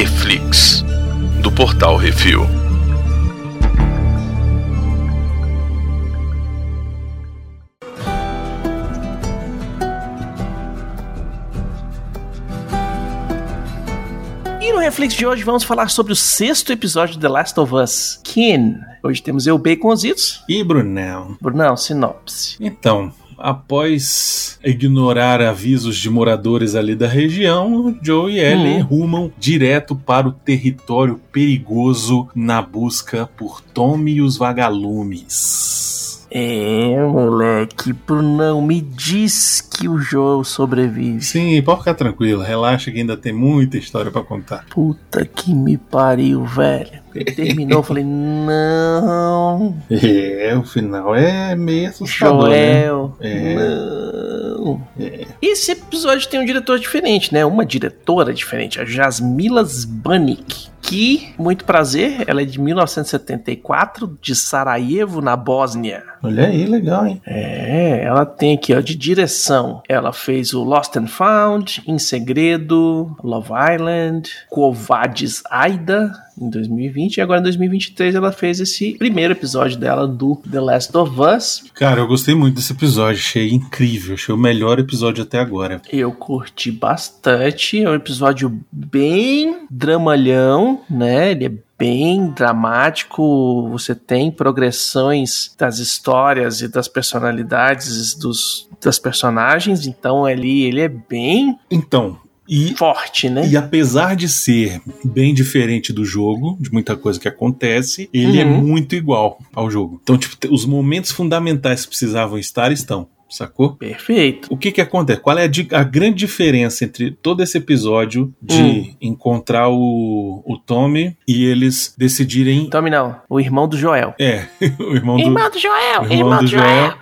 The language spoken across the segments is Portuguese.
Reflix, do portal Refil. E no Reflex de hoje vamos falar sobre o sexto episódio de The Last of Us, Kin. Hoje temos eu, Baconzitos. E Brunel? Brunão, sinopse. Então, após ignorar avisos de moradores ali da região, Joe e Ellie Hum. rumam direto para o território perigoso na busca por Tommy e os vagalumes. É, moleque, Brunão, me diz que o Joel sobrevive. Sim, pode ficar tranquilo, relaxa que ainda tem muita história pra contar. Puta que me pariu, velho. Terminou, eu falei, não, É, o final é meio assustador, né? Joel, É. não. Esse episódio tem um diretor diferente, né? Uma diretora diferente, a Jasmila Zbanik. Que, muito prazer, ela é de 1974, de Sarajevo, na Bósnia. Olha aí, legal, hein? É, ela tem aqui, ó, de direção. Ela fez o Lost and Found, Em Segredo, Love Island, Covades Aida, em 2020, e agora em 2023 ela fez esse primeiro episódio dela do The Last of Us. Cara, eu gostei muito desse episódio, achei incrível, achei o melhor episódio até agora. Eu curti bastante, é um episódio bem dramalhão, né? Ele é bem dramático, você tem progressões das histórias e das personalidades dos, das personagens, então ali ele é bem Então, e forte, né? E apesar de ser bem diferente do jogo, de muita coisa que acontece, ele é Uhum. muito igual ao jogo. Então, tipo, os momentos fundamentais que precisavam estar estão, sacou? Perfeito. O que que acontece? Qual é a, a grande diferença entre todo esse episódio de Hum. encontrar o, o Tommy e eles decidirem. Tome não, o irmão do Joel. É, o irmão do, Irmão do Joel, o irmão do Joel.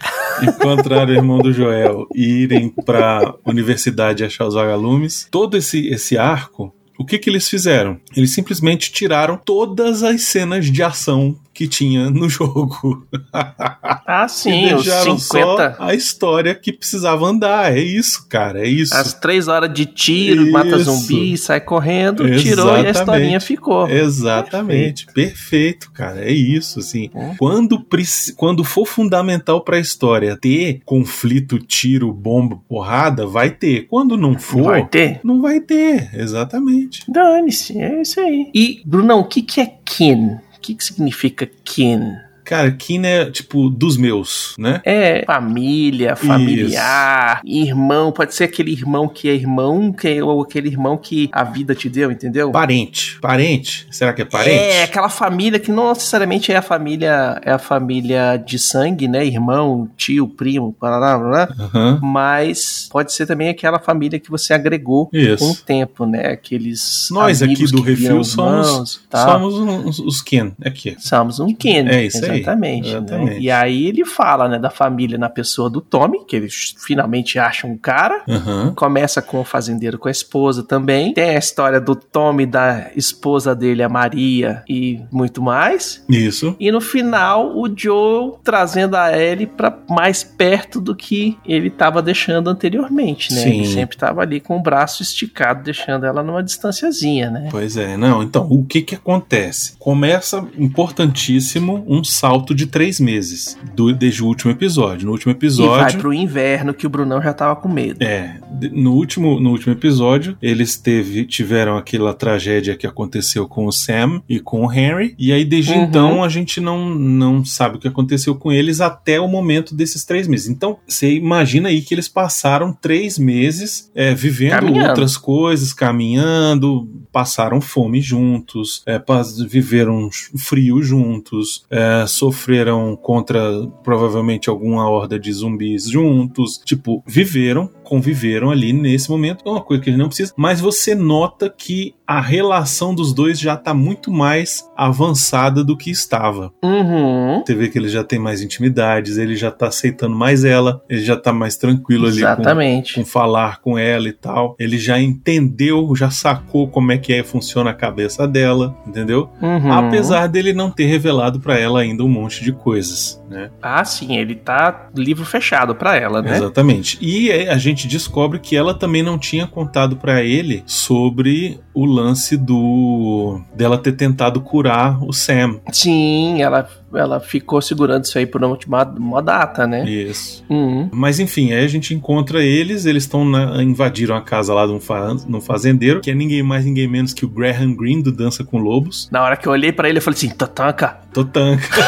Encontrar o irmão do Joel e irem pra universidade achar os vagalumes. Todo esse, esse arco, o que que eles fizeram? Eles simplesmente tiraram todas as cenas de ação que tinha no jogo. Ah, e sim, os deixaram 50. só a história que precisava andar. É isso, cara, é isso. As três horas de tiro, mata Isso. zumbi, sai correndo, tirou e a Exatamente. historinha ficou. Exatamente, perfeito. cara. É isso, assim. Hum. Quando, quando for fundamental pra história ter conflito, tiro, bomba, porrada, vai ter. Quando não for, Vai ter? não vai ter. Exatamente. Dane-se, é isso aí. E, Brunão, o que, que é kin? O que, que significa kin? Cara, Kin é tipo dos meus, né? É família, familiar, irmão. Pode ser aquele irmão que é irmão, que, ou aquele irmão que a vida te deu, entendeu? Parente. Parente? Será que é parente? É, aquela família que não necessariamente é a família, é a família de sangue, né? Irmão, tio, primo, parará, parará, Aham. mas pode ser também aquela família que você agregou Isso. com o tempo, né? Aqueles Nós aqui do Refil somos, irmãos tal. somos os, os Ken. Aqui. Somos um kin. É isso aí, exatamente, né? exatamente. E aí ele fala, né, da família na pessoa do Tommy, que eles finalmente acham um cara. Aham. Começa com o fazendeiro com a esposa também. Tem a história do Tommy, da esposa dele, a Maria, e muito mais. Isso. E no final, o Joe trazendo a Ellie pra mais perto do que ele tava deixando anteriormente, né? Sim. Ele sempre tava ali com o braço esticado, deixando ela numa distanciazinha, né? Pois é, não. Então, o que que acontece? Começa importantíssimo um salto de três meses do, desde o último episódio. No último E vai episódio. pro inverno que o Brunão já tava com medo. É, no último, no último episódio, eles teve, tiveram aquela tragédia que aconteceu com o Sam e com o Henry, e aí desde Uhum. então a gente não, não sabe o que aconteceu com eles até o momento desses três meses. Então, você imagina aí que eles passaram três meses é, vivendo Caminhando. outras coisas, caminhando, passaram fome juntos, é, viveram frio juntos, é, sofreram contra provavelmente alguma horda de zumbis juntos. Tipo, viveram, conviveram ali nesse momento. É uma coisa que ele não precisa, mas você nota que a relação dos dois já tá muito mais avançada do que estava. Uhum. Você vê que ele já tem mais intimidades, ele já tá aceitando mais ela, ele já tá mais tranquilo ali com, Exatamente. com falar com ela e tal. Ele já entendeu, já sacou como é que é, funciona a cabeça dela, entendeu? Uhum. Apesar dele não ter revelado pra ela ainda o um monte de coisas, né? Ah, sim, ele tá livro fechado pra ela, né? Exatamente. E a gente descobre que ela também não tinha contado para ele sobre o lance do dela ter tentado curar o Sam. Sim, ela, ela ficou segurando isso aí por uma, uma data, né? Isso. Uhum. Mas enfim, aí a gente encontra eles, eles estão invadiram a casa lá de um, fa num fazendeiro, que é ninguém mais, ninguém menos que o Graham Greene do Dança com Lobos. Na hora que eu olhei para ele, eu falei assim: Totanka. Totanka.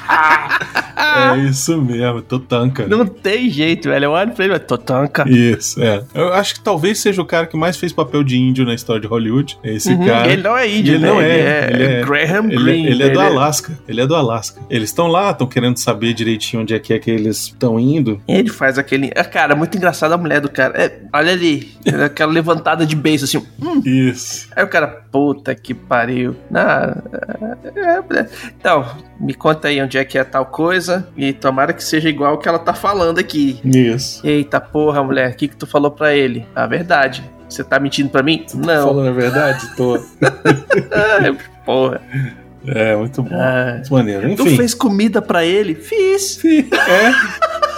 É isso mesmo, Totanka. Não tem jeito, velho. Eu olho pra ele, Totanka. Isso, é. Eu acho que talvez seja o cara que mais fez papel de índio na história de Hollywood. Esse Uhum, cara. Ele não é índio, ele né? não é. Ele é, Ele é- Graham Ele, Greene. ele é do Alasca. Ele é do Alasca. Eles estão lá, estão querendo saber direitinho onde é que é que eles estão indo. Ele faz aquele. Ah, Cara, muito engraçado a mulher do cara. É, olha ali, aquela levantada de beijo assim. hum. Isso. Aí o cara, puta que pariu. Ah, é, é. Então, me conta aí onde é que é tal coisa. E tomara que seja igual o que ela tá falando aqui. Isso. Eita porra, mulher, o que, que tu falou pra ele? A verdade. Você tá mentindo pra mim? Não. Falando a verdade, tô. Ah, porra. É, muito bom. Ah. Muito maneiro. Tu Enfim. fez comida pra ele? Fiz. Sim, É.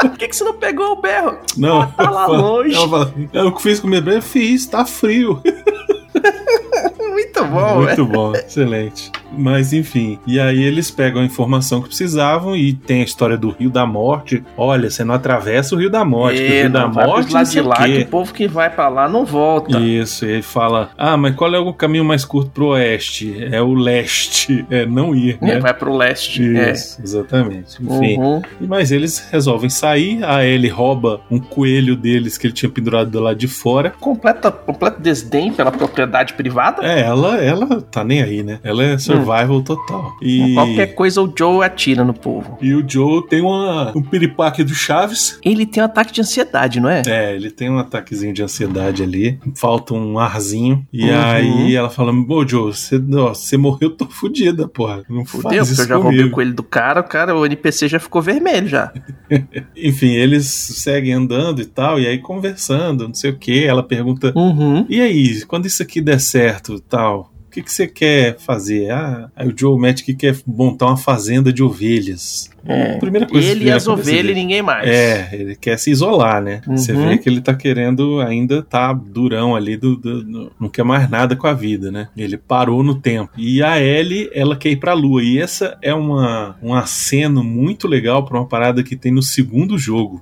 Por que, que você não pegou o berro? Não. tá lá longe. Ela fala, eu fiz comida eu fiz, tá frio. Muito bom. Muito bom, excelente. Mas enfim, e aí eles pegam a informação que precisavam e tem a história do Rio da Morte. Olha, você não atravessa o Rio da Morte, que o É, Rio da Morte sei de o lá, que o povo que vai pra lá não volta. Isso, e ele fala: Ah, mas qual é o caminho mais curto pro oeste? É o leste, é não ir, É, né? vai pro leste. é. Isso, exatamente. Enfim. Uhum. Mas eles resolvem sair, a Ellie rouba um coelho deles que ele tinha pendurado do lado de fora. Completa, completo desdém pela propriedade privada. É, ela, ela tá nem aí, né? Ela é survival total. E, Qualquer coisa o Joe atira no povo. e o Joe tem uma, um piripaque do Chaves. Ele tem um ataque de ansiedade, não é? É, ele tem um ataquezinho de ansiedade ali. Falta um arzinho. E Uhum. aí ela fala: Pô, Joe, você, ó, você morreu, tô fudida, porra. Não Fudeu, faz porque isso eu já roubei comigo. o coelho do cara, o cara, o NPC já ficou vermelho já. Enfim, eles seguem andando e tal, e aí conversando, não sei o que. Ela pergunta: Uhum. E aí, quando isso aqui der certo tal, que, que você quer fazer? Ah, o Joe que quer montar uma fazenda de ovelhas. É. Primeira coisa Ele e na as ovelhas e ninguém mais. É, ele quer se isolar, né? Você Uhum. vê que ele tá querendo ainda tá durão ali, do, do- do- não quer mais nada com a vida, né? Ele parou no tempo. E a Ellie, ela quer ir pra lua. E essa é uma, um aceno muito legal pra uma parada que tem no segundo jogo.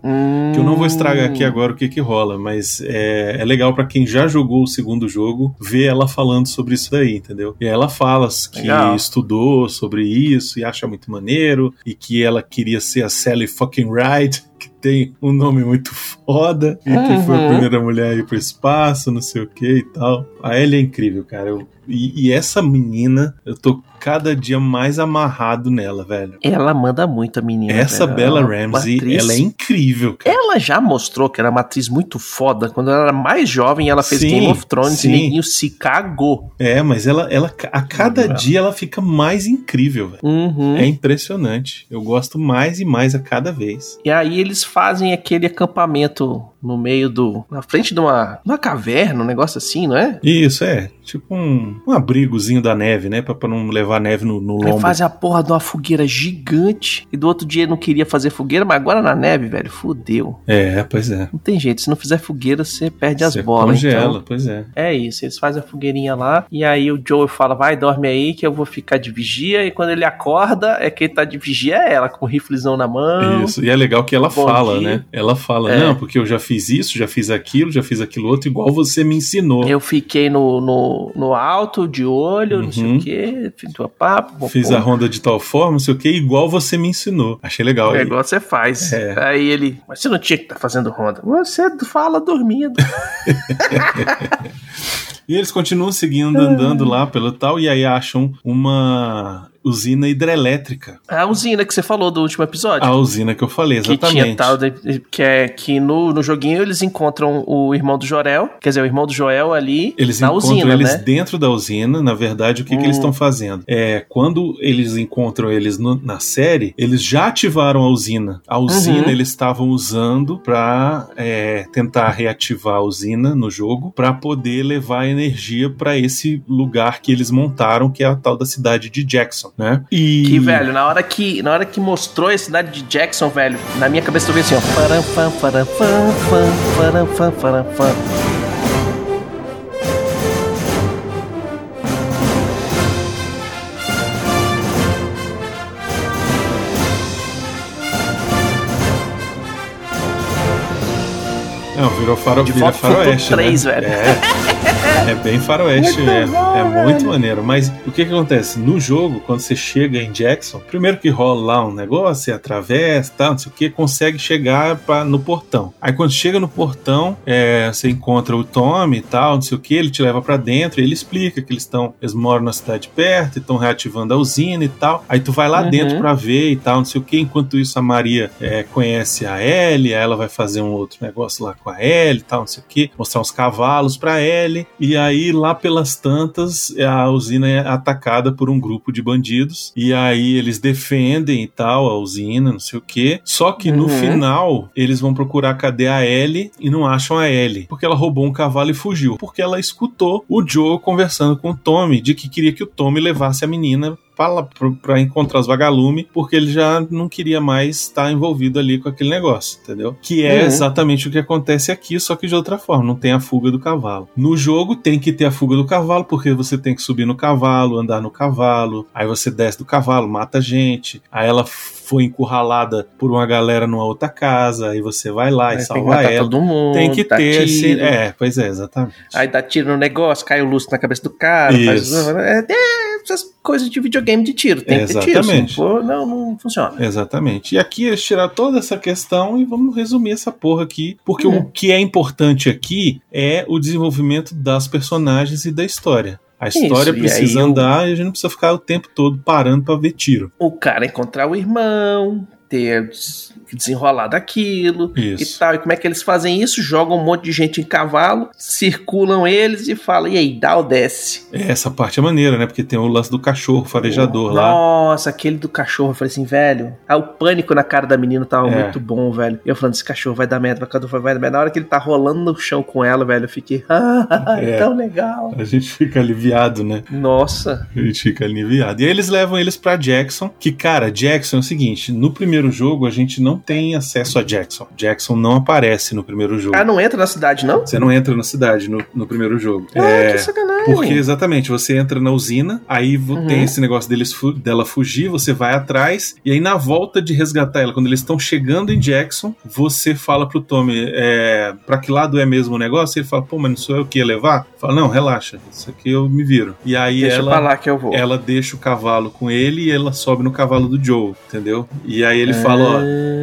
Que eu não vou estragar Hum. aqui agora o que que rola, mas é, é legal pra quem já jogou o segundo jogo ver ela falando sobre isso daí, entendeu? E ela fala que Legal. estudou sobre isso e acha muito maneiro e que ela queria ser a Sally fucking Ride, que tem um nome muito foda e que foi a Uhum. primeira mulher a ir pro espaço, não sei o que e tal. A Ellie é incrível, cara. Eu- e, e essa menina, eu tô cada dia mais amarrado nela, velho. Ela manda muito a menina. Essa velho. Bella Ela é Ramsey, atriz- ela é incrível, cara. Ela já mostrou que era uma atriz muito foda. Quando ela era mais jovem, ela fez Sim, Game of Thrones sim. e ninguém se cagou. É, mas ela, ela a cada dia ela fica mais incrível, velho. Uhum. É impressionante. Eu gosto mais e mais a cada vez. E aí eles fazem aquele acampamento no meio do. na frente de uma, uma caverna, um negócio assim, não é? Isso, é. Tipo um, um abrigozinho da neve, né? Pra, pra não levar neve no, no lombo. fazem a porra de uma fogueira gigante. E do outro dia não queria fazer fogueira, mas agora na neve, velho, fudeu. É, pois é. Não tem jeito, se não fizer fogueira, você perde as bolas. congela, Então, pois é. é isso, eles fazem a fogueirinha lá. E aí o Joe fala: vai, dorme aí que eu vou ficar de vigia. E quando ele acorda, é quem tá de vigia é ela, com o riflezão na mão. Isso. E é legal que ela fala, dia. né? Ela fala, É. não, porque eu já fiz isso, já fiz aquilo, já fiz aquilo outro, igual você me ensinou. Eu fiquei no, no, no alto, de olho, não sei Uhum. o quê, fiz uma papo. Fiz pô, a ronda de tal forma, não sei o que, igual você me ensinou. Achei legal. O negócio você faz. É. Aí ele, mas você não tinha que estar fazendo ronda. Você fala dormindo. E eles continuam seguindo, andando lá pelo tal, e aí acham uma usina hidrelétrica. A usina que você falou do último episódio. A usina que eu falei, que exatamente. tinha tal de- que é que no, no joguinho eles encontram o irmão do Jorel, quer dizer, o irmão do Joel ali Eles na encontram usina, eles né? dentro da usina. Na verdade, o que, que eles Hum. estão fazendo? É, quando eles encontram eles no- na série, eles já ativaram a usina. A usina Uhum. eles estavam usando para tentar reativar a usina no jogo para poder levar energia para esse lugar que eles montaram, que é a tal da cidade de Jackson, né? E que velho, na hora que na hora que mostrou a cidade de Jackson, velho, na minha cabeça eu vi assim, ó, faram, fam, faram, fam, fam, faram, faram, fam. Não, virou faro, De vira faroeste, Futuro 3, né? velho. É, é bem faroeste, Muito é, é muito maneiro. Mas o que que acontece? No jogo, quando você chega em Jackson, primeiro que rola lá um negócio, você atravessa, tal, não sei o que, consegue chegar pra, no portão. Aí quando chega no portão, é, você encontra o Tommy e tal, não sei o que, ele te leva pra dentro, e ele explica que eles estão, eles moram na cidade perto, e estão reativando a usina e tal. Aí tu vai lá Uhum. dentro pra ver e tal, não sei o que. Enquanto isso, a Maria é, conhece a Ellie, aí ela vai fazer um outro negócio lá com a Ellie e tal, não sei o que, mostrar uns cavalos pra Ellie. E aí, lá pelas tantas, a usina é atacada por um grupo de bandidos. E aí eles defendem e tal a usina, não sei o que. Só que no Uhum. final, eles vão procurar cadê a Ellie e não acham a Ellie. Porque ela roubou um cavalo e fugiu. Porque ela escutou o Joe conversando com o Tommy de que queria que o Tommy levasse a menina para para encontrar os vagalumes, porque ele já não queria mais estar envolvido ali com aquele negócio, entendeu? Que é Uhum. exatamente o que acontece aqui, só que de outra forma, não tem a fuga do cavalo. No jogo tem que ter a fuga do cavalo, porque você tem que subir no cavalo, andar no cavalo, aí você desce do cavalo, mata gente, aí ela foi encurralada por uma galera numa outra casa, aí você vai lá e Aí tem que salva matar ela. todo mundo. Tem que ter esse. tiro. É, pois é, exatamente. Aí dá tiro no negócio, cai o lustre na cabeça do cara. Faz, Isso. é, é, essas coisas de videogame de tiro. Tem que ter tiro. Se não, Exatamente. for, não, não funciona. Exatamente. E aqui eles tiraram toda essa questão e vamos resumir essa porra aqui. Porque Uhum. o que é importante aqui é o desenvolvimento das personagens e da história. A história Isso, precisa andar e a gente não precisa ficar o tempo todo parando pra ver tiro. O cara encontrar o irmão, ter des- desenrolar daquilo Isso. e tal. E como é que eles fazem isso? Jogam um monte de gente em cavalo, circulam eles e falam: e aí, dá ou desce? É, Essa parte é maneira, né? Porque tem o lance do cachorro farejador lá. Nossa, aquele do cachorro. Eu falei assim, velho. Ah, o pânico na cara da menina tava É. muito bom, velho. Eu falando, esse cachorro vai dar merda, vai vai dar merda. Na hora que ele tá rolando no chão com ela, velho, eu fiquei, ah, É. tão legal. A gente fica aliviado, né? Nossa. A gente fica aliviado. E aí eles levam eles pra Jackson, que, cara, Jackson é o seguinte: no primeiro jogo a gente não tem acesso a Jackson. Jackson não aparece no primeiro jogo. Ah, não entra na cidade, não? Você não entra na cidade no, no primeiro jogo. Ah, é. que sacanagem. Porque exatamente, você entra na usina, aí Uhum. tem esse negócio deles dela fugir, você vai atrás, e aí na volta de resgatar ela, quando eles estão chegando em Jackson, você fala pro Tommy, é, pra que lado é mesmo o negócio? Ele fala, pô, mas não sou eu que ia levar? Fala, não, relaxa, isso aqui eu me viro. E aí Deixa pra ela, lá que eu vou. ela deixa o cavalo com ele e ela sobe no cavalo do Joe, entendeu? E aí ele fala, ó,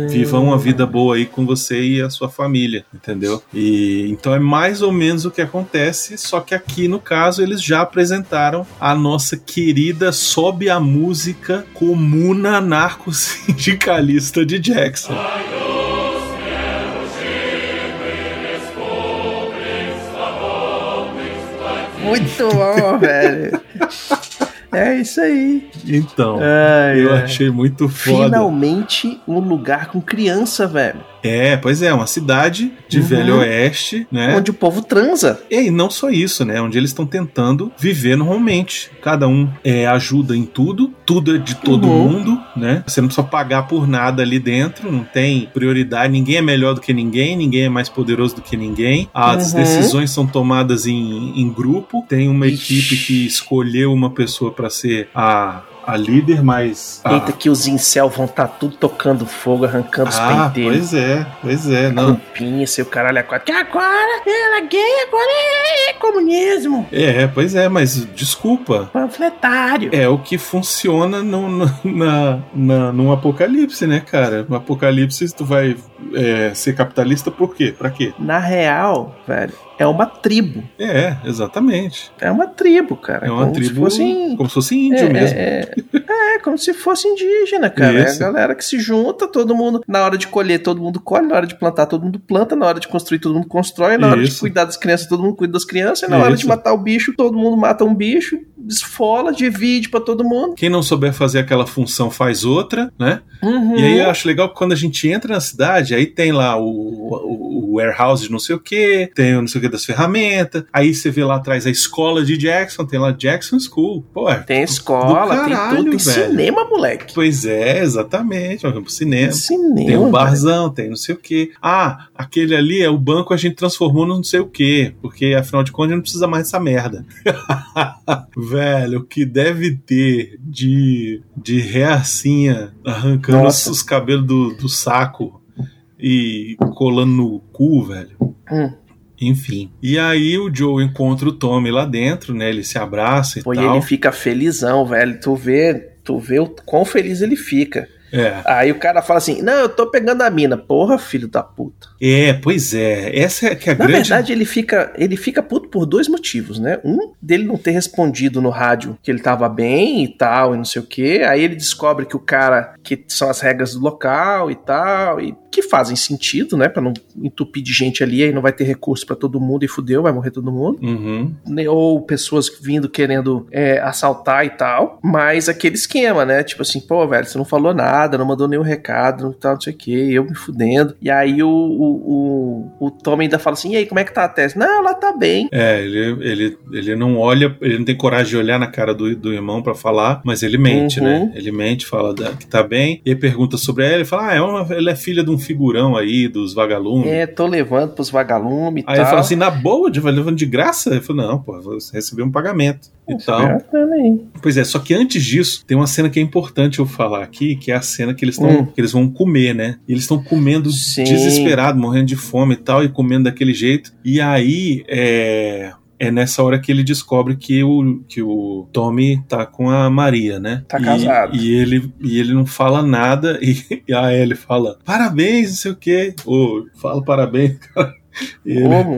viva uma vida boa aí com você e a sua família, entendeu? E então é mais ou menos o que acontece, só que aqui no caso eles já apresentaram a nossa querida sobe a música comuna anarco-sindicalista de Jackson. Muito bom, velho. É isso aí. Então, Ai, eu ai. achei muito foda. Finalmente um lugar com criança, velho. É, pois é, uma cidade de Uhum. Velho Oeste, né? Onde o povo transa. E não só isso, né? Onde eles estão tentando viver normalmente. Cada um é, ajuda em tudo, tudo é de todo Uhum. mundo, né? Você não precisa pagar por nada ali dentro, não tem prioridade, ninguém é melhor do que ninguém, ninguém é mais poderoso do que ninguém. As Uhum. decisões são tomadas em, em grupo, tem uma Ixi. equipe que escolheu uma pessoa para ser a, a líder, mas. a- Eita, que os incel vão estar tudo tocando fogo, arrancando os ah, penteiros. pois é, pois é, não. Campinha, seu caralho a quatro. Que agora ela é gay, agora é comunismo. É, pois é, mas desculpa, Panfletário. É o que funciona no, no, na, na, num apocalipse, né, cara? No apocalipse, tu vai é, ser capitalista por quê? Pra quê? Na real, velho, é uma tribo. É, exatamente. É uma tribo, cara. É uma como tribo Se fosse... como se fosse índio é, mesmo. É, É, como se fosse indígena, cara. É a Isso. galera que se junta, todo mundo, na hora de colher, todo mundo colhe, na hora de plantar, todo mundo planta, na hora de construir, todo mundo constrói, na hora de Isso. cuidar das crianças, todo mundo cuida das crianças, e na hora de Isso. matar o bicho, todo mundo mata um bicho, esfola, divide pra todo mundo. Quem não souber fazer aquela função faz outra, né? Uhum. E aí eu acho legal que quando a gente entra na cidade, aí tem lá o, o, o warehouse de não sei o que, tem o não sei o que das ferramentas, aí você vê lá atrás a escola de Jackson, tem lá Jackson School. Pô, é Tem escola, do tem caralho, tudo, tem velho. cinema, moleque. Pois é, exatamente. Nós vamos pro cinema. Cinema. Tem um velho. barzão, tem não sei o que. Ah, aquele ali é o banco a gente transformou no não sei o que. Porque afinal de contas a gente não precisa mais dessa merda. Velho, o que deve ter de, de reacinha arrancando os, Nossa. os cabelos do, do saco e colando no cu, velho. Hum. Enfim. E aí o Joe encontra o Tommy lá dentro, né? Ele se abraça e Pô, e tal. ele fica felizão, velho. Tu vê, tu vê o quão feliz ele fica. É. Aí o cara fala assim: Não, eu tô pegando a mina. Porra, filho da puta. É, pois é. Essa é que é a Na grande. verdade, ele fica, ele fica puto por dois motivos, né? Um, dele não ter respondido no rádio que ele tava bem e tal, e não sei o quê. Aí ele descobre que o cara, que são as regras do local e tal, e que fazem sentido, né? Pra não entupir de gente ali, aí não vai ter recurso pra todo mundo e fudeu, vai morrer todo mundo. Uhum. né, ou pessoas vindo querendo é, assaltar e tal, mas aquele esquema, né? Tipo assim, pô, velho, você não falou nada, não mandou nenhum recado, não tal, não sei o que, eu me fudendo. E aí o, o, o, o Tom ainda fala assim: e aí, como é que tá a tese? Não, ela tá bem. É, ele, ele, ele não olha, ele não tem coragem de olhar na cara do, do irmão pra falar, mas ele mente, Uhum. né? Ele mente, fala que tá bem, e aí pergunta sobre ela, ele fala, ah, é uma, ela é filha de um figurão aí, dos vagalumes. É, tô levando pros vagalumes e Aí tal. ele fala assim, na boa, de- levando de graça? Ele falou, não, pô, você recebeu um pagamento e tal. É. Pois é, só que antes disso, tem uma cena que é importante eu falar aqui, que é a cena que eles, tão, Hum. que eles vão comer, né? E eles estão comendo Sim. desesperado, morrendo de fome e tal, e comendo daquele jeito. E aí, é... É nessa hora que ele descobre que o, que o Tommy tá com a Maria, né? Tá E- casado. E ele, e ele não fala nada, e, e a Ellie fala, parabéns, não sei o quê. Ou, fala parabéns, cara. Ele, vamos,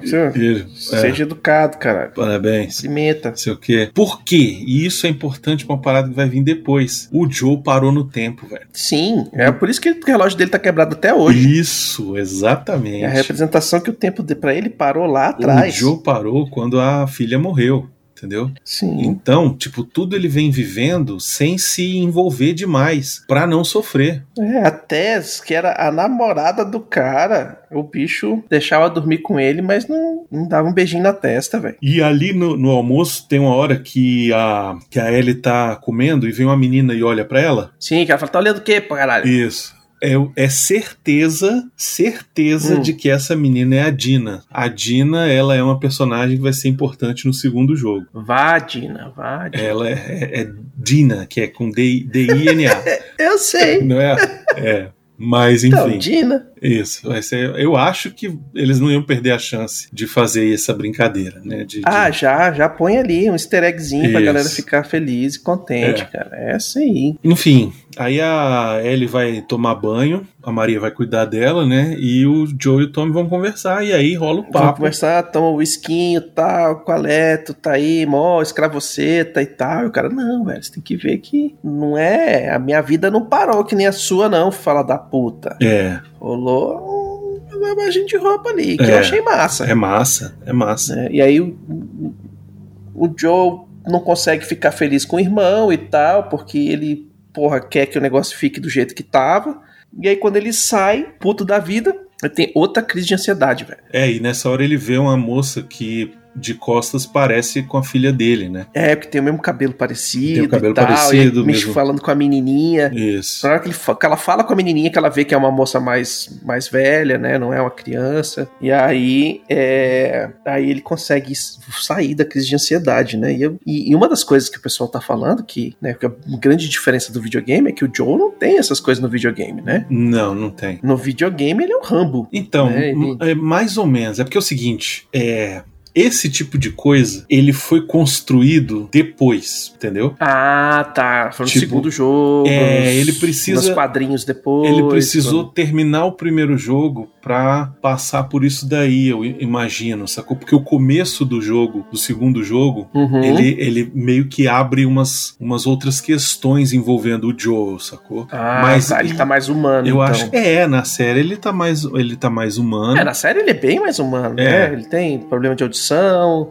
você- ele, é, seja educado, caralho. parabéns. Se meta. Sei o quê. Por quê? E isso é importante pra uma parada que vai vir depois. O Joe parou no tempo, velho. Sim, é por isso que o relógio dele tá quebrado até hoje. Isso, exatamente. É a representação que o tempo de, pra ele parou lá O atrás. Joe parou quando a filha morreu, entendeu? Sim. Então, tipo, tudo ele vem vivendo sem se envolver demais, pra não sofrer. É, a Tess, que era a namorada do cara, o bicho deixava dormir com ele, mas não, não dava um beijinho na testa, velho. E ali no, no almoço tem uma hora que a, que a Ellie tá comendo e vem uma menina e olha pra ela. Sim, que ela fala, tá olhando o quê, pô, caralho? Isso. É, é certeza, certeza Hum. de que essa menina é a Dina. A Dina, ela é uma personagem que vai ser importante no segundo jogo. Vá, Dina, vá, Dina. Ela é, é, é Dina, que é com D-I-N-A. Eu sei. não é? É. Mas, Então, enfim, Dina. Isso. Vai ser, eu acho que eles não iam perder a chance de fazer essa brincadeira, né? De, de- Ah, já, já põe ali um easter eggzinho pra Isso. galera ficar feliz e contente, É. cara. É aí. Enfim, aí a Ellie vai tomar banho, a Maria vai cuidar dela, né? E o Joe e o Tommy vão conversar, e aí rola o papo. conversar, toma o esquinho e tal, qual tu tá aí, mó, escravoceta e tal. E o cara, não, velho, você tem que ver que não é, a minha vida não parou que nem a sua não, fala da puta. É, Rolou uma lavagem de roupa ali, que É. eu achei massa. é massa, é massa. né? E aí o, o- o Joe não consegue ficar feliz com o irmão e tal, porque ele, porra, quer que o negócio fique do jeito que tava. E aí quando ele sai, puto da vida, ele tem outra crise de ansiedade, velho. É, e nessa hora ele vê uma moça que de costas parece com a filha dele, né? É, porque tem o mesmo cabelo parecido Tem o cabelo e tal, parecido, e mesmo. falando com a menininha. Isso. Na hora que, ele que ela fala com a menininha, que ela vê que é uma moça mais, mais velha, né? Não é uma criança. E aí, é, aí ele consegue sair da crise de ansiedade, né? E, eu- e- e uma das coisas que o pessoal tá falando, que, né, que a grande diferença do videogame é que o Joe não tem essas coisas no videogame, né? Não, não tem. No videogame ele é um Rambo. Então, É, ele- é mais ou menos. É porque é o seguinte, é esse tipo de coisa, ele foi construído depois, entendeu? Ah, tá. Foi no Tipo, segundo jogo. é, ele precisa- Nos quadrinhos depois. Ele precisou terminar o primeiro jogo pra passar por isso daí, eu imagino, sacou? Porque o começo do jogo, do segundo jogo, Uhum. ele, ele meio que abre umas, umas outras questões envolvendo o Joel, sacou? Ah, Mas tá, ele e- tá mais humano. Eu então. acho que é, na série ele tá mais, ele tá mais humano. É, na série ele é bem mais humano, É. né? Ele tem problema de audição,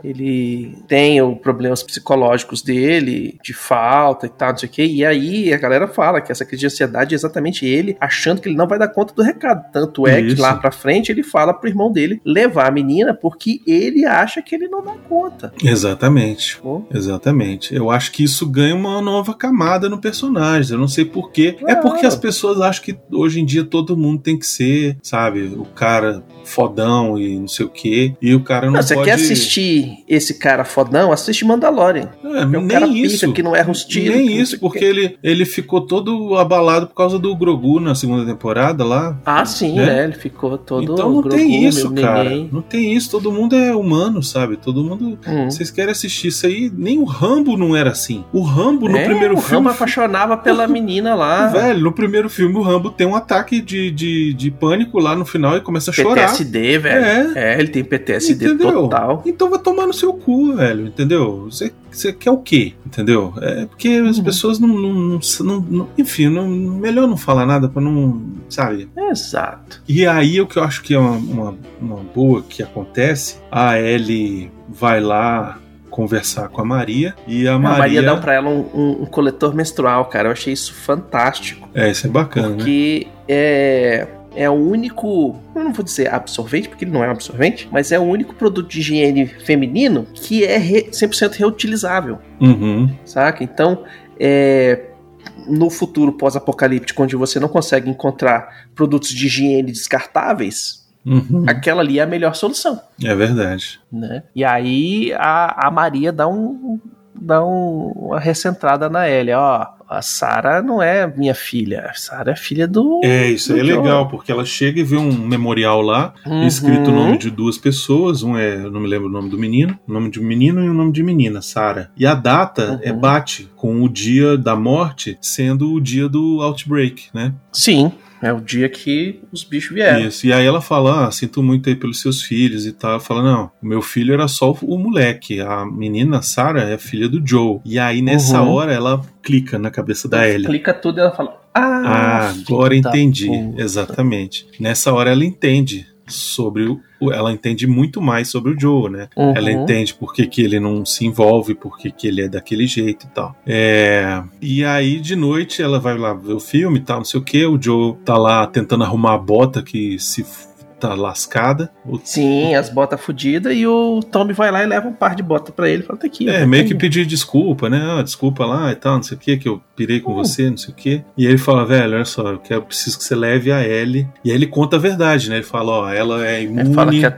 ele tem os problemas psicológicos dele, de falta e tal, não sei o quê. E aí a galera fala que essa crise de ansiedade é exatamente ele achando que ele não vai dar conta do recado. Tanto é que Isso. lá pra frente ele fala pro irmão dele levar a menina porque ele acha que ele não dá conta. Exatamente. Pô. Exatamente. Eu acho que isso ganha uma nova camada no personagem. Eu não sei porquê. É Claro. porque as pessoas acham que hoje em dia todo mundo tem que ser, sabe, o cara fodão e não sei o quê. E o cara não, Não, você pode. quer assistir esse cara fodão? Assiste Mandalorian. É, É nem cara isso. que não erra os tiros. Nem isso, o porque ele, ele ficou todo abalado por causa do Grogu na segunda temporada lá. Ah, sim, né? né? Ele ficou todo. então não Grogu, tem isso, cara. Não tem isso. Todo mundo é humano, sabe? Todo mundo. Hum. Vocês querem assistir isso aí? Nem o Rambo não era assim. O Rambo no É, primeiro o filme. Rambo apaixonava pela menina lá. Velho, no primeiro filme o Rambo tem um ataque de, de, de pânico lá no final e começa a chorar. PTSD, velho. É. É. ele tem PTSD Entendeu? total. Então vai tomar no seu cu, velho, entendeu? Você, você quer o quê? Entendeu? É porque as Uhum. pessoas não, não, não- não- Enfim, melhor não falar nada pra não. Sabe? Exato. E aí o que eu acho que é uma, uma, uma boa que acontece, a Ellie vai lá conversar com a Maria e a A Maria. Maria dá pra ela um, um- um coletor menstrual, cara. Eu achei isso fantástico. É, isso é bacana, né? Porque é. É o único, eu não vou dizer absorvente, porque ele não é um absorvente, mas é o único produto de higiene feminino que é re- 100% reutilizável. Uhum. saca? Então, é, no futuro pós-apocalíptico, onde você não consegue encontrar produtos de higiene descartáveis, Uhum. aquela ali é a melhor solução, É verdade. né? E aí a, a Maria dá um dá um- uma recentrada na Ellie, ó, a Sara não é minha filha, a Sara é filha do É, isso aí é do Joe. legal, porque ela chega e vê um memorial lá, Uhum. escrito o nome de duas pessoas, um é, eu não me lembro o nome do menino, o nome de menino e o nome de menina, Sara. E a data Uhum. é bate com o dia da morte sendo o dia do outbreak, né? Sim, é o dia que os bichos vieram. Isso. E aí ela fala: ah, sinto muito aí pelos seus filhos e tal. Ela fala: não, o meu filho era só o moleque. A menina, Sarah, é filha do Joe. E aí, nessa Uhum. hora, ela clica na cabeça da Ellie. Clica tudo e ela fala: Ah, Ah, agora entendi. puta." Exatamente. Nessa hora ela entende sobre o. Ela entende muito mais sobre o Joe, né? Uhum. Ela entende por que, que ele não se envolve, por que, que ele é daquele jeito e tal. É, E aí, de noite, ela vai lá ver o filme e tal, não sei o que. O Joe tá lá tentando arrumar a bota que se tá lascada. O- Sim, as botas fodidas e o Tommy vai lá e leva um par de botas pra ele e fala: tá aqui. É, tá meio que pedir desculpa, né? Ah, desculpa lá e tal, não sei o que, que eu pirei com Hum. você, não sei o que. E ele fala, velho, olha só, eu quero, preciso que você leve a Ellie. E aí ele conta a verdade, né? Ele fala, ó, ela é imune, É, fala que a,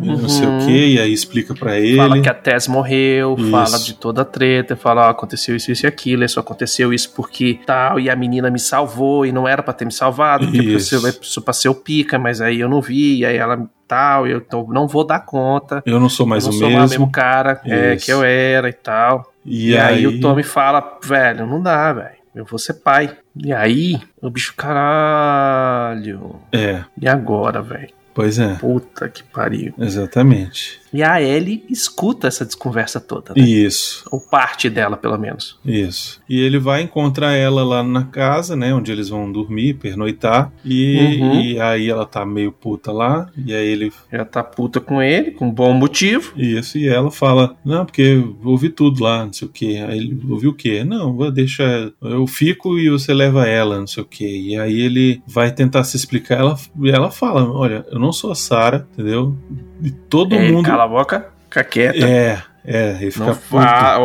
não sei o Uhum. que, e aí explica pra ele. fala que a Tess morreu, Isso. fala de toda a treta, fala: ó, aconteceu isso, isso e aquilo, isso aconteceu isso porque tal, e a menina me salvou e não era pra ter me salvado, porque Isso. pra ser o pica, mas aí eu não vi, e aí ela tal, e eu então, não vou dar conta. Eu não sou mais eu não o sou mesmo. mais o mesmo cara é, que eu era e tal. E, E, aí, o Tommy fala, velho, não dá, velho. Eu vou ser pai. E aí, o bicho, caralho. É, E agora, velho? Pois é, Puta que pariu. exatamente. E a Ellie escuta essa desconversa toda, né? Isso, Ou parte dela, pelo menos. isso. E ele vai encontrar ela lá na casa, né? Onde eles vão dormir, pernoitar. E, Uhum. e aí ela tá meio puta lá. E aí ele Já tá puta com ele, com bom motivo. Isso, e ela fala, não, porque eu ouvi tudo lá, não sei o que. Aí ele ouviu o quê? Não, vou deixar, eu fico e você leva ela, não sei o que. E aí ele vai tentar se explicar, ela, e ela fala, olha, eu não sou a Sarah, entendeu? E todo É, mundo... Cala a boca, fica quieta. É, É, ele fica Não puto. fa-.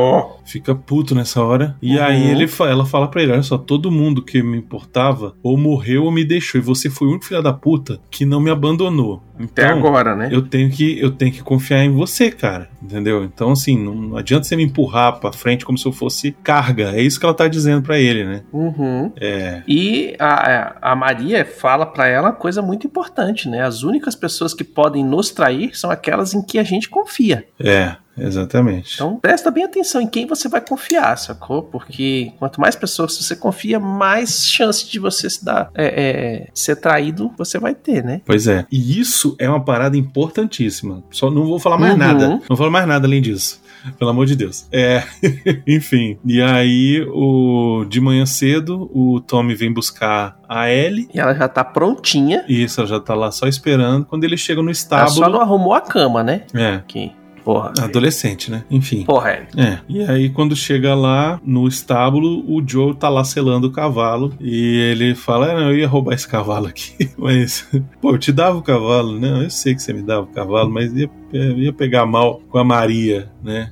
Fica puto nessa hora. E Uhum. aí ele, fa- ela fala pra ele: olha só, todo mundo que me importava ou morreu ou me deixou. E você foi o único filho da puta que não me abandonou. Até Então, agora, né? eu tenho que eu tenho que confiar em você, cara. Entendeu? Então, assim, não, não adianta você me empurrar pra frente como se eu fosse carga. É isso que ela tá dizendo pra ele, né? Uhum. É. E a, a Maria fala pra ela uma coisa muito importante, né? As únicas pessoas que podem nos trair são aquelas em que a gente confia. É, exatamente. Então presta bem atenção em quem você vai confiar, sacou? Porque quanto mais pessoas você confia, mais chance de você se dar, é, é, ser traído você vai ter, né? Pois é. E isso é uma parada importantíssima. Só não vou falar mais Uhum. nada. Não vou falar mais nada além disso. Pelo amor de Deus. É. Enfim. E aí, o de manhã cedo, o Tommy vem buscar a Ellie. E ela já tá prontinha. Isso, ela já tá lá só esperando. Quando ele chega no Ela estábulo. só não arrumou a cama, né? É. Que porra. Adolescente, né? Enfim. Porra, é. É. E aí, quando chega lá no estábulo, o Joe tá lá selando o cavalo. E ele fala: ah, não, eu ia roubar esse cavalo aqui. Mas, pô, eu te dava o cavalo, né? Eu sei que você me dava o cavalo, mas ia, ia pegar mal com a Maria, né?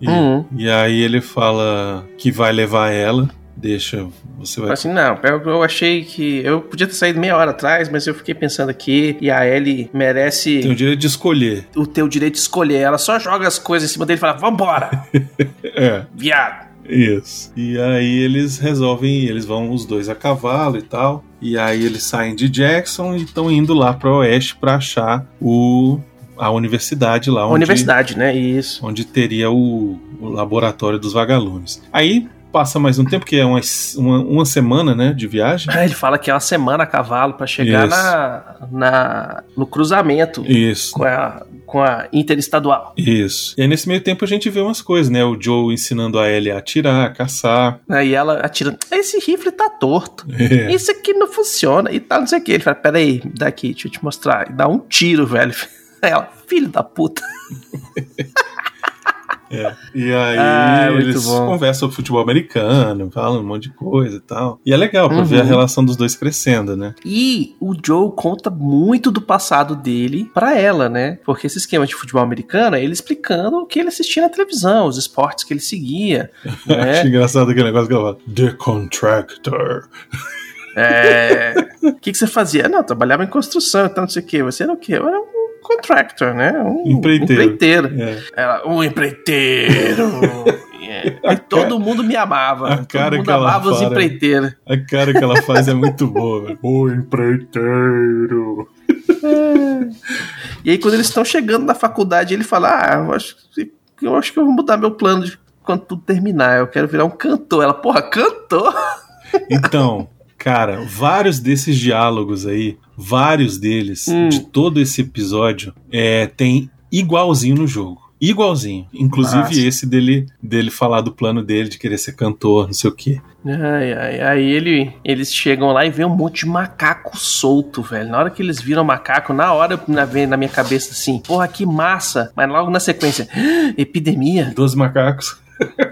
E, Uhum. e aí ele fala que vai levar ela. Deixa, você vai. Assim, não, eu eu achei que. Eu podia ter saído meia hora atrás, mas eu fiquei pensando aqui. E a Ellie merece Tem o direito de escolher. o teu direito de escolher. Ela só joga as coisas em cima dele e fala: vambora, É. viado. Isso. E aí eles resolvem, eles vão os dois a cavalo e tal. E aí eles saem de Jackson e estão indo lá para oeste para achar o a universidade lá onde, universidade, né? Isso. onde teria o, o laboratório dos vagalumes. Aí passa mais um tempo que é uma, uma, uma semana, né, de viagem. Ah, Ele fala que é uma semana a cavalo pra chegar Isso. na, na, no cruzamento Isso. com a, com a interestadual. Isso. E aí nesse meio tempo a gente vê umas coisas, né? O Joe ensinando a Ellie a atirar, a caçar. Aí ela atira: Esse rifle tá torto. É. Isso aqui não funciona. E tal, não sei o que. Ele fala: Peraí, daqui, deixa eu te mostrar. E dá um tiro, velho. Aí ela, filho da puta. E aí Ah, muito eles bom. conversam sobre futebol americano, falam um monte de coisa e tal. E é legal pra Uhum. ver a relação dos dois crescendo, né? E o Joe conta muito do passado dele pra ela, né? Porque esse esquema de futebol americano é ele explicando o que ele assistia na televisão, os esportes que ele seguia. né? Acho engraçado aquele negócio que ela fala: The Contractor. É. O que, que você fazia? Não, trabalhava em construção, então não sei o quê. Você era o quê? Eu era um contractor, né? Um Empreiteiro. empreiteiro. É. Ela, um empreiteiro. Yeah. Aí todo mundo me amava. a todo cara mundo que ela amava os fala. empreiteiros. A cara que ela faz é muito boa, velho. O empreiteiro. E aí, quando eles estão chegando na faculdade, ele fala: Ah, eu acho, que- eu acho que eu vou mudar meu plano de quando tudo terminar. Eu quero virar um cantor. Ela, porra, cantor? Então, cara, vários desses diálogos aí, vários deles, Hum. de todo esse episódio, é, tem igualzinho no jogo. Igualzinho. Inclusive Massa. esse dele, dele falar do plano dele de querer ser cantor, não sei o quê. Ai, ai, aí ele, eles chegam lá e vê um monte de macaco solto, velho. Na hora que eles viram macaco, na hora na- na minha cabeça assim, porra, que massa. Mas logo na sequência, "Ah, epidemia. Dois macacos.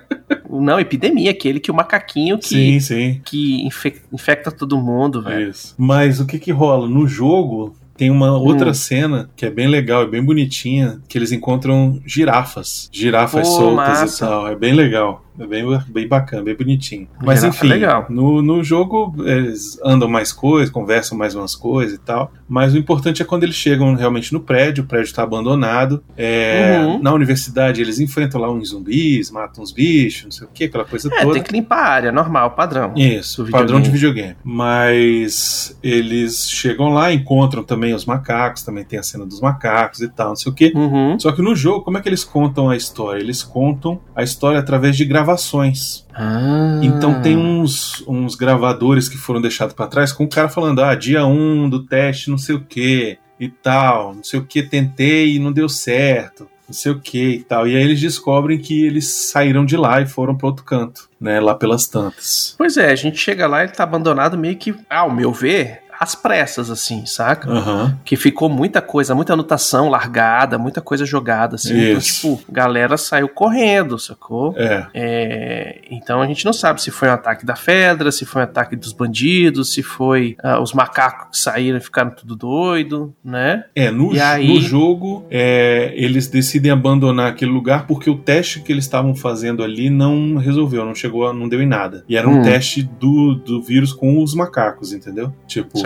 Não, epidemia, aquele que o macaquinho que, Sim, sim. que infec- infecta todo mundo, velho. Isso. Mas o que que rola? No jogo tem uma outra Hum. cena que é bem legal e bem bonitinha, que eles encontram girafas. Girafas Pô, soltas massa. e tal. É bem legal. É bem, bem bacana, bem bonitinho. Mas Girafa enfim, é legal. No, no jogo eles andam mais coisas, conversam mais umas coisas e tal. Mas o importante é quando eles chegam realmente no prédio, o prédio está abandonado. É, Uhum. Na universidade eles enfrentam lá uns zumbis, matam uns bichos, não sei o que, aquela coisa É, toda. tem que limpar a área, normal, padrão. Isso, padrão de videogame. Mas eles chegam lá, encontram também os macacos, também tem a cena dos macacos e tal, não sei o quê. Uhum. Só que no jogo, como é que eles contam a história? Eles contam a história através de gravações. Ah. Então tem uns, uns gravadores que foram deixados pra trás com o cara falando: ah, dia 1 do teste, não sei o que e tal, não sei o que, tentei e não deu certo, não sei o que e tal. E aí eles descobrem que eles saíram de lá e foram para outro canto, né, lá pelas tantas. Pois é, a gente chega lá e ele tá abandonado meio que, ao meu ver, às pressas, assim, saca? Aham. Que ficou muita coisa, muita anotação largada, muita coisa jogada, assim. Então, Isso. tipo, galera saiu correndo, sacou? É. É, então a gente não sabe se foi um ataque da Fedra, se foi um ataque dos bandidos, se foi ah, os macacos que saíram e ficaram tudo doido, né? É, no, aí- no jogo, é, eles decidem abandonar aquele lugar porque o teste que eles estavam fazendo ali não resolveu, não chegou, não deu em nada. E era um Hum. teste do, do vírus com os macacos, entendeu? Tipo,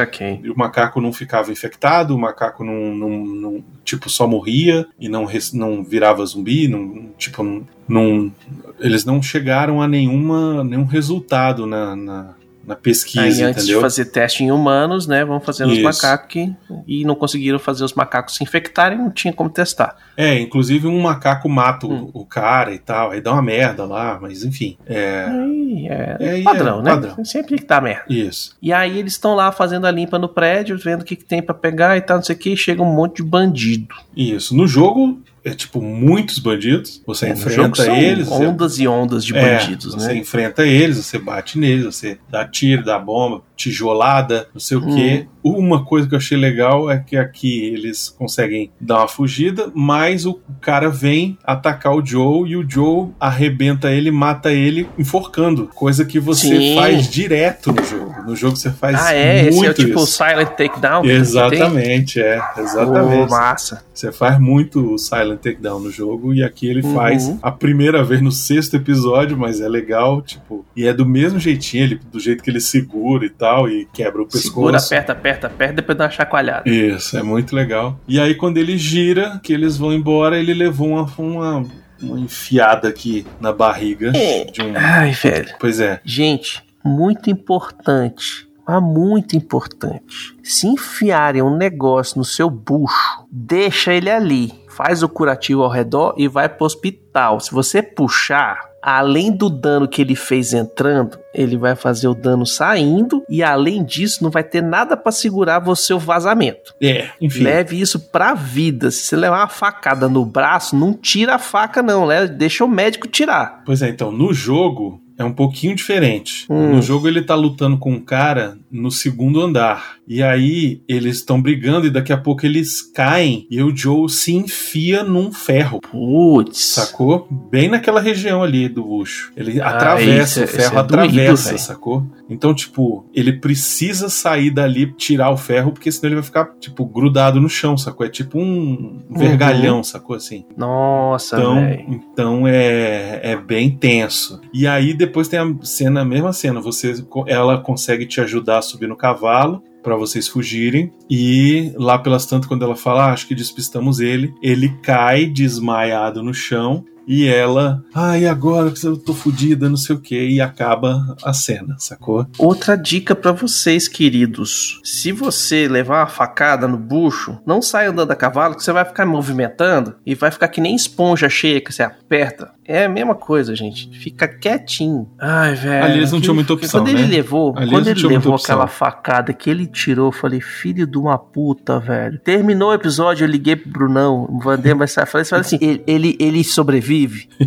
O macaco não ficava infectado, o macaco não, não, não- tipo, só morria e não, não virava zumbi, não, tipo, não- eles não chegaram a nenhuma, nenhum resultado na, na, na pesquisa, Aí antes entendeu? de fazer teste em humanos, né, vão fazendo os Isso. macacos que- e não conseguiram fazer os macacos se infectarem, não tinha como testar. É, inclusive um macaco mata o- Hum. o, cara e tal, aí dá uma merda lá, mas enfim. É. Aí é, É, padrão, é, né? padrão. Sempre que tá merda. Isso. E aí eles estão lá fazendo a limpa no prédio, vendo o que, que tem pra pegar e tal, não sei o que, e chega um monte de bandido. Isso. No jogo, é tipo muitos bandidos. Você É, enfrenta eles. você- ondas e ondas de É, bandidos, você né? enfrenta eles, você bate neles, você dá tiro, dá bomba, tijolada, não sei o Hum. quê. Uma coisa que eu achei legal é que aqui eles conseguem dar uma fugida, mas o cara vem atacar o Joe e o Joe arrebenta ele, mata ele enforcando. Coisa que você Sim. faz direto no jogo. No jogo você faz Ah, é? Esse é o muito tipo isso. Silent Takedown? Exatamente, é. Exatamente. Ô, massa. Você faz muito o Silent Takedown no jogo e aqui ele Uhum. faz a primeira vez no sexto episódio, mas é legal, tipo, e é do mesmo jeitinho, ele, do jeito que ele segura e tal, e quebra o pescoço. Segura, aperta, aperta, aperta, depois dá uma chacoalhada. Isso, é muito legal. E aí quando ele gira, que eles vão embora, ele levou uma, uma, uma enfiada aqui na barriga de um... Ai, velho. Pois é. Gente, muito importante. Mas muito importante. Se enfiarem um negócio no seu bucho, deixa ele ali. Faz o curativo ao redor e vai pro hospital. Se você puxar, além do dano que ele fez entrando, ele vai fazer o dano saindo. E além disso, não vai ter nada pra segurar você o vazamento. É, enfim. Leve isso pra vida. Se você levar uma facada no braço, não tira a faca, não. Né? Deixa o médico tirar. Pois é, então, no jogo é um pouquinho diferente. Hum. No jogo ele tá lutando com um cara no segundo andar. E aí eles estão brigando e daqui a pouco eles caem e o Joe se enfia num ferro. Putz. Sacou? Bem naquela região ali do bucho. Ele Ah, atravessa, isso é- o ferro é atravessa, velho. sacou? Então, tipo, ele precisa sair dali, tirar o ferro, porque senão ele vai ficar, tipo, grudado no chão, sacou? É tipo um vergalhão, sacou assim? Nossa, Então, velho. então é, é bem tenso. E aí depois tem a cena, a mesma cena, você ela consegue te ajudar a subir no cavalo para vocês fugirem e lá pelas tantas quando ela fala, ah, acho que despistamos ele, ele cai desmaiado no chão e ela, ai, agora que eu tô fudida, não sei o que, e acaba a cena, sacou? Outra dica pra vocês, queridos. Se você levar uma facada no bucho, não saia andando a cavalo, que você vai ficar movimentando e vai ficar que nem esponja cheia que você aperta. É a mesma coisa, gente. Fica quietinho. Ai, velho. Ali eles não tinham muita opção, Quando ele né? levou, Ali quando ele levou aquela facada que ele tirou, eu falei, filho de uma puta, velho. Terminou o episódio, eu liguei pro Brunão, o Vandem vai sair. Falei assim, ele, ele, ele sobrevive?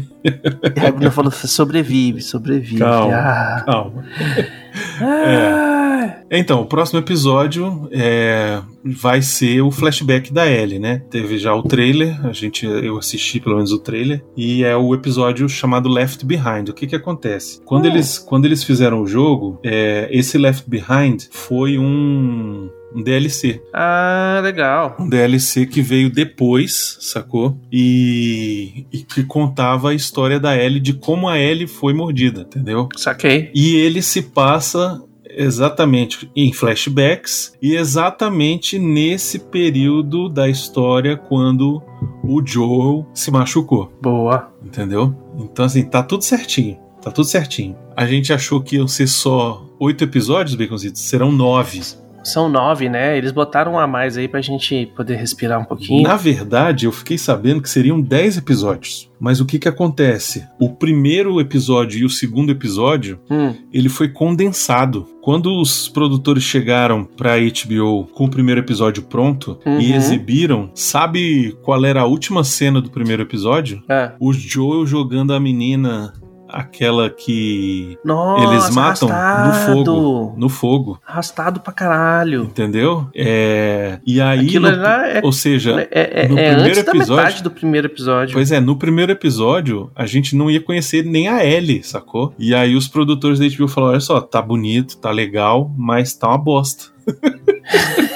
aí o Bruno falou, sobrevive, sobrevive. Calma. Ah. Calma. Ah. Então, o próximo episódio é, vai ser o flashback da Ellie, né? Teve já o trailer, a gente, eu assisti pelo menos o trailer, e é o episódio chamado Left Behind. O que que acontece? Quando, Hum. eles, quando eles fizeram o jogo, é, esse Left Behind foi um, um DLC. Ah, legal. Um DLC que veio depois, sacou? E, e que contava a história da Ellie, de como a Ellie foi mordida, entendeu? Saquei. E ele se passa exatamente em flashbacks e exatamente nesse período da história quando o Joel se machucou, Boa. entendeu? Então assim, tá tudo certinho. Tá tudo certinho. A gente achou que iam ser só oito episódios, Baconzitos. Serão nove. São nove, né? Eles botaram um a mais aí pra gente poder respirar um pouquinho. Na verdade, eu fiquei sabendo que seriam 10 episódios. Mas o que que acontece? O primeiro episódio e o segundo episódio, Hum, ele foi condensado. Quando os produtores chegaram pra HBO com o primeiro episódio pronto Uhum. e exibiram, sabe qual era a última cena do primeiro episódio? é. O Joel jogando a menina aquela que Nossa, eles matam arrastado. no fogo. No fogo. Arrastado pra caralho. Entendeu? É, e aí. Aquilo no- lá é- ou seja, É, é- no é primeiro antes da episódio- metade do primeiro episódio. Pois é, no primeiro episódio a gente não ia conhecer nem a Ellie, sacou? E aí os produtores da HBO falaram: olha só, tá bonito, tá legal, mas tá uma bosta.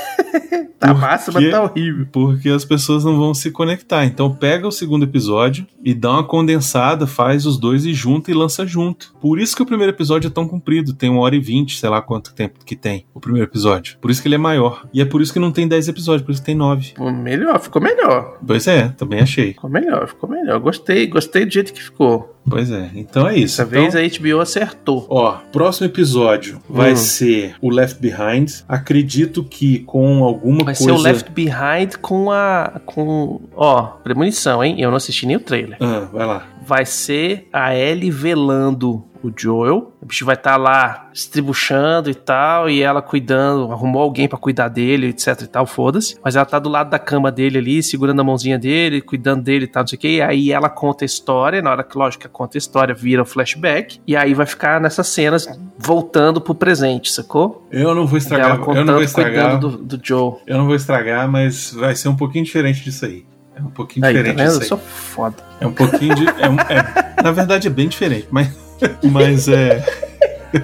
tá por massa, mas tá horrível. Porque as pessoas não vão se conectar. Então pega o segundo episódio e dá uma condensada, faz os dois e junta e lança junto. Por isso que o primeiro episódio é tão comprido, tem uma hora e vinte, sei lá quanto tempo que tem o primeiro episódio. Por isso que ele é maior. E é por isso que não tem dez episódios, por isso que tem nove. Pô, melhor, ficou melhor. Pois é, também achei. Ficou melhor, ficou melhor. Gostei, gostei do jeito que ficou. Pois é, então é isso. Dessa Então- vez a HBO acertou. Ó, próximo episódio vai Hum. ser o Left Behind. Acredito que com alguma Vai coisa. ser o Left Behind com a. com. Ó, premonição, hein? Eu não assisti nem o trailer. Ah, vai lá. Vai ser a Ellie velando o Joel. O bicho vai estar lá estribuchando e tal, e ela cuidando, arrumou alguém pra cuidar dele, etc e tal, foda-se. Mas ela tá do lado da cama dele ali, segurando a mãozinha dele, cuidando dele e tal, não sei o que. E aí ela conta a história, na hora que, lógico, conta a história, vira o flashback. E aí vai ficar nessas cenas voltando pro presente, sacou? Eu não vou estragar. Ela Eu contando, não vou estragar. do, do Joel. Eu não vou estragar, mas vai ser um pouquinho diferente disso aí. É um pouquinho Aí, tá diferente vendo? disso Eu sou foda. É um pouquinho de. é um- é- na verdade, é bem diferente, mas, mas é.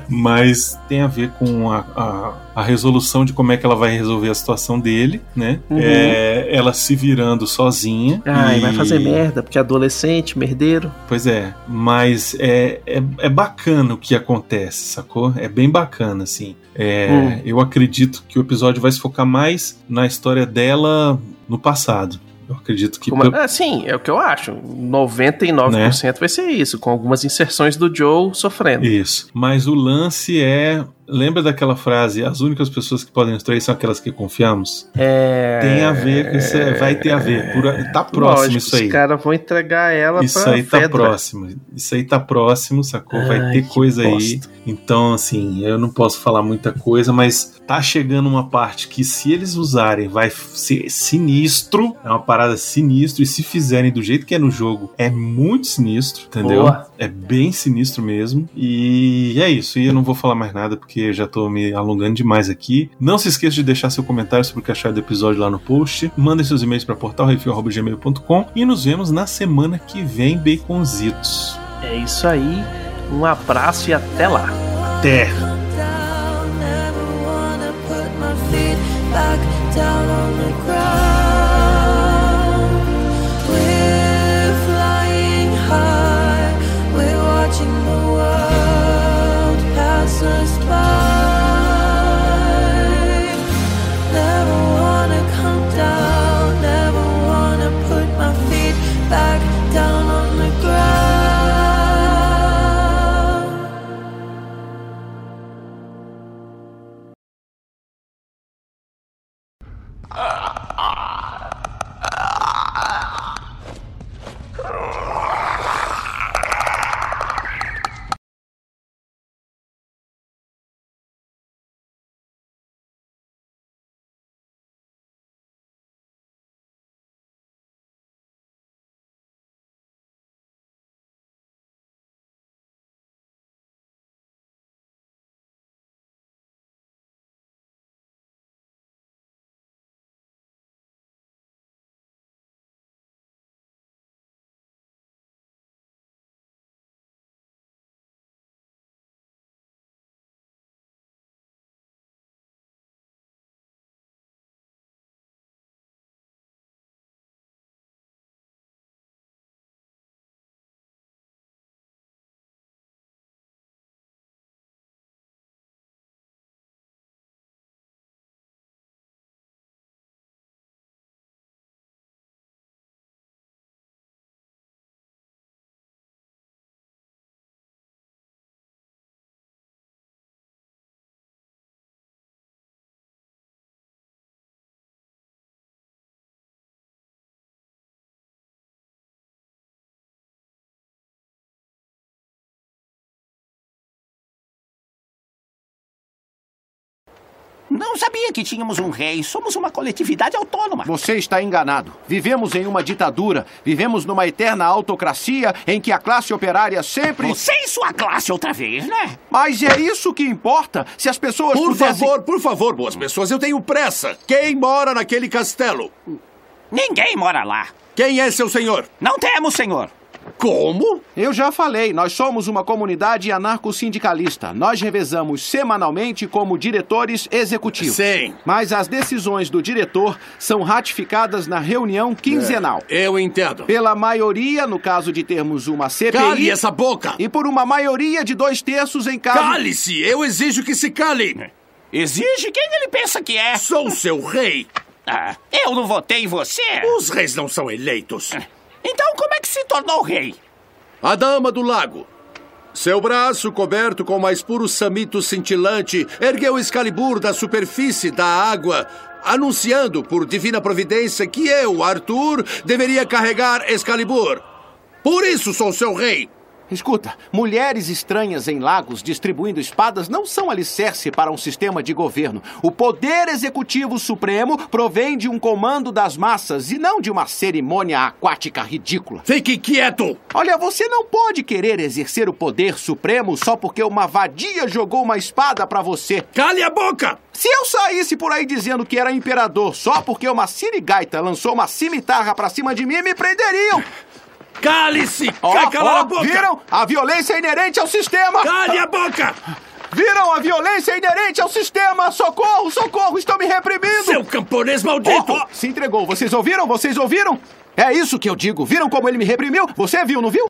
Mas tem a ver com a, a, a resolução de como é que ela vai resolver a situação dele, né? Uhum. É, ela se virando sozinha. Ai, e- vai fazer merda, porque é adolescente, merdeiro. Pois é, mas é, é, é bacana o que acontece, sacou? É bem bacana, assim. É, Hum. Eu acredito que o episódio vai se focar mais na história dela no passado. Eu acredito que. Pelo- é, sim, é o que eu acho. 99% vai ser isso, com algumas inserções do Joe sofrendo. Isso. Mas o lance é. Lembra daquela frase: as únicas pessoas que podem nos trair são aquelas que confiamos? É... Tem a ver isso, é- vai ter a ver. Por tá próximo Lógico, isso aí. Os caras vão entregar ela Isso aí tá Fedra. próximo. Isso aí tá próximo, sacou? Vai Ai, ter coisa aí. bosta. Então, assim, eu não posso falar muita coisa, mas tá chegando uma parte que, se eles usarem, vai ser sinistro. É uma parada sinistra. E se fizerem do jeito que é no jogo, é muito sinistro, entendeu? Boa. É bem sinistro mesmo. E é isso. E eu não vou falar mais nada porque já tô me alongando demais aqui. Não se esqueça de deixar seu comentário sobre o que achar do episódio lá no post. Mandem seus e-mails para portalrefil.gmail.com e nos vemos na semana que vem, baconzitos. É isso aí. Um abraço e até lá. Até! Não sabia que tínhamos um rei. Somos uma coletividade autônoma. Você está enganado. Vivemos em uma ditadura. Vivemos numa eterna autocracia em que a classe operária sempre. Você e sua classe outra vez, né? Mas é isso que importa. Se as pessoas Por pudessem... favor, por favor, boas pessoas, eu tenho pressa. Quem mora naquele castelo? Ninguém mora lá. Quem é seu senhor? Não temos, senhor. Como? Eu já falei, nós somos uma comunidade anarco-sindicalista. Nós revezamos semanalmente como diretores executivos. Sim. Mas as decisões do diretor são ratificadas na reunião quinzenal. Eu entendo. Pela maioria, no caso de termos uma CPI. Cale essa boca! E por uma maioria de dois terços em caso. Cale-se! Eu exijo que se cale! Exige quem ele pensa que é. Sou seu rei! Ah, eu não votei em você. Os reis não são eleitos. Então como é que se tornou rei? A dama do lago. Seu braço, coberto com o mais puro samito cintilante, ergueu Excalibur da superfície da água, anunciando por divina providência que eu, Arthur, deveria carregar Excalibur. Por isso sou seu rei. Escuta, mulheres estranhas em lagos distribuindo espadas não são alicerce para um sistema de governo. O poder executivo supremo provém de um comando das massas e não de uma cerimônia aquática ridícula. Fique quieto! Olha, você não pode querer exercer o poder supremo só porque uma vadia jogou uma espada pra você. Cale a boca! Se eu saísse por aí dizendo que era imperador só porque uma sirigaita lançou uma cimitarra pra cima de mim, me prenderiam. Cale-se! Vai calar ó, a boca! Viram? A violência é inerente ao sistema! Cale a boca! Viram? A violência é inerente ao sistema! Socorro, socorro, estão me reprimindo! Seu camponês maldito! Ó, ó, se entregou, vocês ouviram? Vocês ouviram? É isso que eu digo. Viram como ele me reprimiu? Você viu, não viu?